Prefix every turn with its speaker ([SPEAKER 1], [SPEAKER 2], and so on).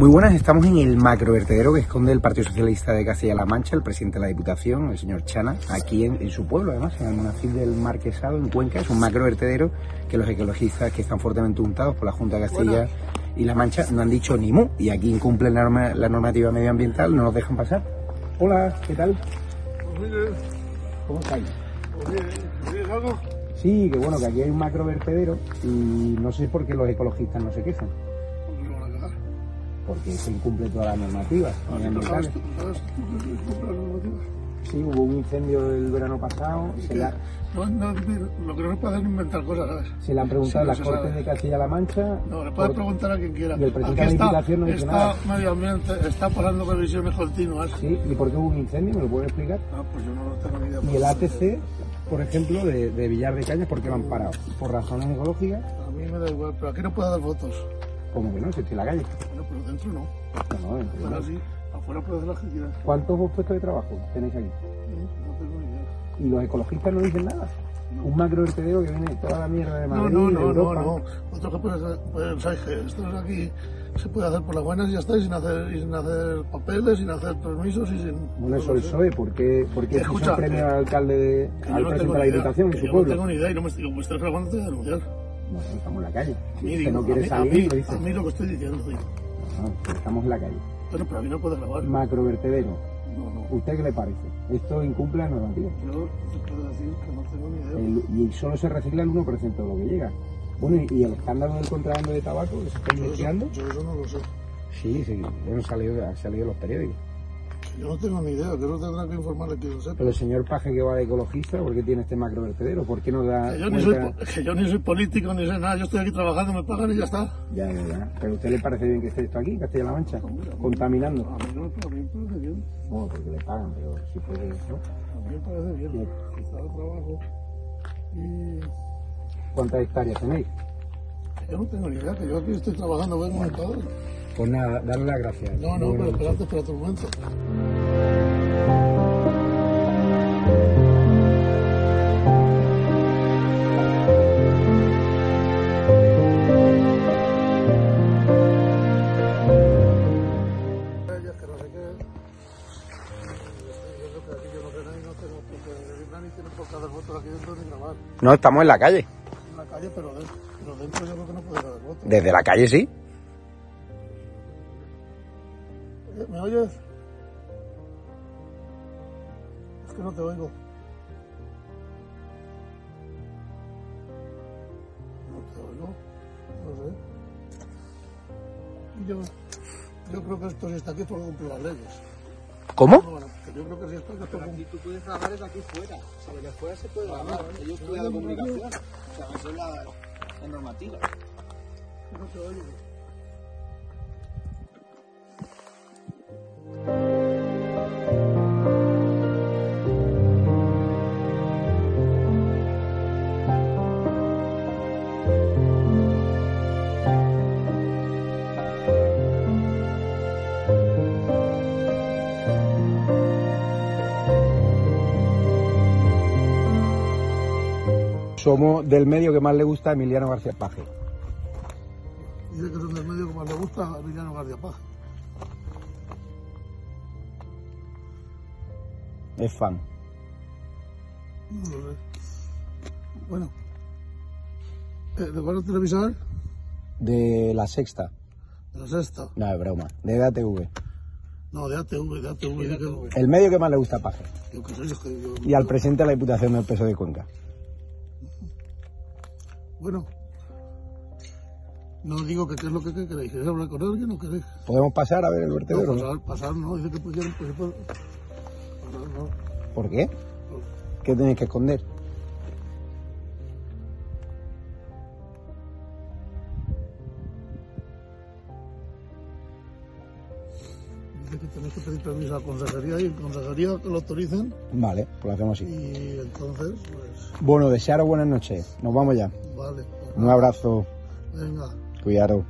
[SPEAKER 1] Muy buenas, estamos en el macrovertedero que esconde el Partido Socialista de Castilla-La Mancha, el presidente de la Diputación, el señor Chana, aquí en, en su pueblo, además, en el Monacil del Marquesado, en Cuenca. Es un macrovertedero que los ecologistas que están fuertemente untados por la Junta de Castilla y La Mancha no han dicho ni mu, y aquí incumplen la, norma- la normativa medioambiental, no nos dejan pasar. Hola, ¿qué tal? ¿Cómo estáis? Sí, que bueno, que aquí hay un macrovertedero y no sé por qué los ecologistas no se quejan. Porque se incumple todas las normativas medioambientales. Sí, hubo un incendio el verano pasado, se le, ha-
[SPEAKER 2] No, no, lo que no se puede hacer es inventar cosas, ¿sabes?
[SPEAKER 1] se le han preguntado
[SPEAKER 2] Sí,
[SPEAKER 1] las Cortes
[SPEAKER 2] sabe.
[SPEAKER 1] de Castilla-La Mancha.
[SPEAKER 2] No, le puede
[SPEAKER 1] por-
[SPEAKER 2] preguntar a quien quiera.
[SPEAKER 1] Y el presidente de la Diputación no dice
[SPEAKER 2] está
[SPEAKER 1] nada.
[SPEAKER 2] medio ambiente, está pasando revisiones continuas.
[SPEAKER 1] Sí, ¿y por qué hubo un incendio? ¿Me lo pueden explicar?
[SPEAKER 2] Ah, pues yo no lo tengo ni idea.
[SPEAKER 1] Y el ATC, por ejemplo, de, de Villar de Cañas, ¿por qué lo han parado? ¿Por razones ecológicas?
[SPEAKER 2] A mí me da igual, pero aquí no puedo dar fotos.
[SPEAKER 1] Como que no, si estoy en la calle.
[SPEAKER 2] Bueno, pero dentro no.
[SPEAKER 1] No, no, entiendo.
[SPEAKER 2] Afuera sí. Afuera puedes hacer las que quieras.
[SPEAKER 1] ¿Cuántos puestos de trabajo tenéis aquí?
[SPEAKER 2] No tengo ni idea.
[SPEAKER 1] Y los ecologistas no dicen nada. Un macrovertedero que viene toda la mierda de
[SPEAKER 2] No,
[SPEAKER 1] Madrid,
[SPEAKER 2] no, no, no,
[SPEAKER 1] Europa.
[SPEAKER 2] no. Otro que puedes pues, ¿sabes qué? Esto es aquí, se puede hacer por las buenas y ya está, y sin hacer, y sin hacer papeles, sin hacer permisos y sin...
[SPEAKER 1] Bueno, eso
[SPEAKER 2] no
[SPEAKER 1] el. PSOE, ¿por qué, por qué
[SPEAKER 2] Escucha,
[SPEAKER 1] premio al alcalde, de,
[SPEAKER 2] Que
[SPEAKER 1] al
[SPEAKER 2] no
[SPEAKER 1] presidente de la Diputación en
[SPEAKER 2] que
[SPEAKER 1] su
[SPEAKER 2] yo
[SPEAKER 1] pueblo?
[SPEAKER 2] no tengo ni idea y no me estoy, me estoy grabando te voy a denunciar.
[SPEAKER 1] No, estamos en la calle.
[SPEAKER 2] A mí, digo,
[SPEAKER 1] no
[SPEAKER 2] a
[SPEAKER 1] quiere
[SPEAKER 2] mí-
[SPEAKER 1] salir,
[SPEAKER 2] a mí,
[SPEAKER 1] lo dice.
[SPEAKER 2] a mí lo que estoy diciendo, digo.
[SPEAKER 1] No, que estamos en la calle.
[SPEAKER 2] Bueno, pero a mí no puedo grabar.
[SPEAKER 1] Macrovertedero.
[SPEAKER 2] No, no.
[SPEAKER 1] ¿Usted qué le parece? Esto incumple la normativa.
[SPEAKER 2] Yo puedo decir que no tengo ni idea.
[SPEAKER 1] El- y solo se recicla el 1% de lo que llega. Bueno, y, el escándalo del contrabando de tabaco que se está
[SPEAKER 2] Yo eso,
[SPEAKER 1] investigando.
[SPEAKER 2] yo eso no lo sé.
[SPEAKER 1] Sí, sí, bueno, salió, ha salido en los periódicos.
[SPEAKER 2] Yo no tengo ni idea, que no tendrá que informarle que lo sepa.
[SPEAKER 1] Pero el señor Paje que va de ecologista, ¿por qué tiene este macrovertedero? ¿Por qué no da
[SPEAKER 2] Que yo, ni soy, que yo ni soy político ni sé nada, yo estoy aquí trabajando, me pagan y ya está.
[SPEAKER 1] Ya, ya, ya. ¿Pero a usted le parece bien que esté esto aquí, Castilla-La Mancha? Contaminando.
[SPEAKER 2] A mí no me, a mí me parece bien.
[SPEAKER 1] Bueno, porque le pagan, pero si puede, ¿no?
[SPEAKER 2] A mí me parece bien.
[SPEAKER 1] Bien.
[SPEAKER 2] Está de trabajo. Y
[SPEAKER 1] ¿Cuántas hectáreas tenéis?
[SPEAKER 2] que yo no tengo ni idea, que yo aquí estoy trabajando, a todo.
[SPEAKER 1] Pues nada, darle las gracias.
[SPEAKER 2] No, no, pero espérate, espérate un momento.
[SPEAKER 1] No, estamos en la calle.
[SPEAKER 2] En la calle, pero, dentro, pero dentro yo creo que no puede dar voto.
[SPEAKER 1] Desde la calle sí.
[SPEAKER 2] ¿Me oyes? Es que no te oigo. No te oigo. No sé. Y yo, yo creo que esto si está aquí porque cumple las leyes.
[SPEAKER 1] ¿Cómo?
[SPEAKER 2] No, bueno, que yo creo que si esto que esto cumple.
[SPEAKER 3] tú puedes grabar desde aquí fuera. O sea, desde fuera se puede grabar. Yo he estudiado comunicación. O sea, eso es la, la normativa.
[SPEAKER 2] No te oigo.
[SPEAKER 1] Somos del medio que más le gusta a Emiliano García Paje.
[SPEAKER 2] Dice que son del medio que más le gusta a Emiliano García Paz.
[SPEAKER 1] Es fan.
[SPEAKER 2] Bueno. Eh, ¿De cuál es el televisor?
[SPEAKER 1] De la sexta.
[SPEAKER 2] De la sexta.
[SPEAKER 1] No, es broma. De DATV.
[SPEAKER 2] No, de ATV, de ATV. Dice que,
[SPEAKER 1] El medio que más le gusta a Paje.
[SPEAKER 2] yo qué sé, es que yo...
[SPEAKER 1] Y al presidente de la Diputación del Peso de Cuenca.
[SPEAKER 2] Bueno. No digo que qué es lo que, que queréis. ¿Queréis hablar con alguien o queréis?
[SPEAKER 1] ¿Podemos pasar a ver el vertedero? no?
[SPEAKER 2] pasar, pasar, no. Dice que pusieron... Pues, pues, pasar, no.
[SPEAKER 1] ¿Por qué? ¿Qué tenéis que esconder?
[SPEAKER 2] Pedir permiso a la consejería y en consejería que lo autoricen.
[SPEAKER 1] Vale, pues lo hacemos así.
[SPEAKER 2] Y entonces, pues,
[SPEAKER 1] Bueno, desearos buenas noches. Nos vamos ya.
[SPEAKER 2] vale. pues,
[SPEAKER 1] Un abrazo.
[SPEAKER 2] Venga.
[SPEAKER 1] Cuidado.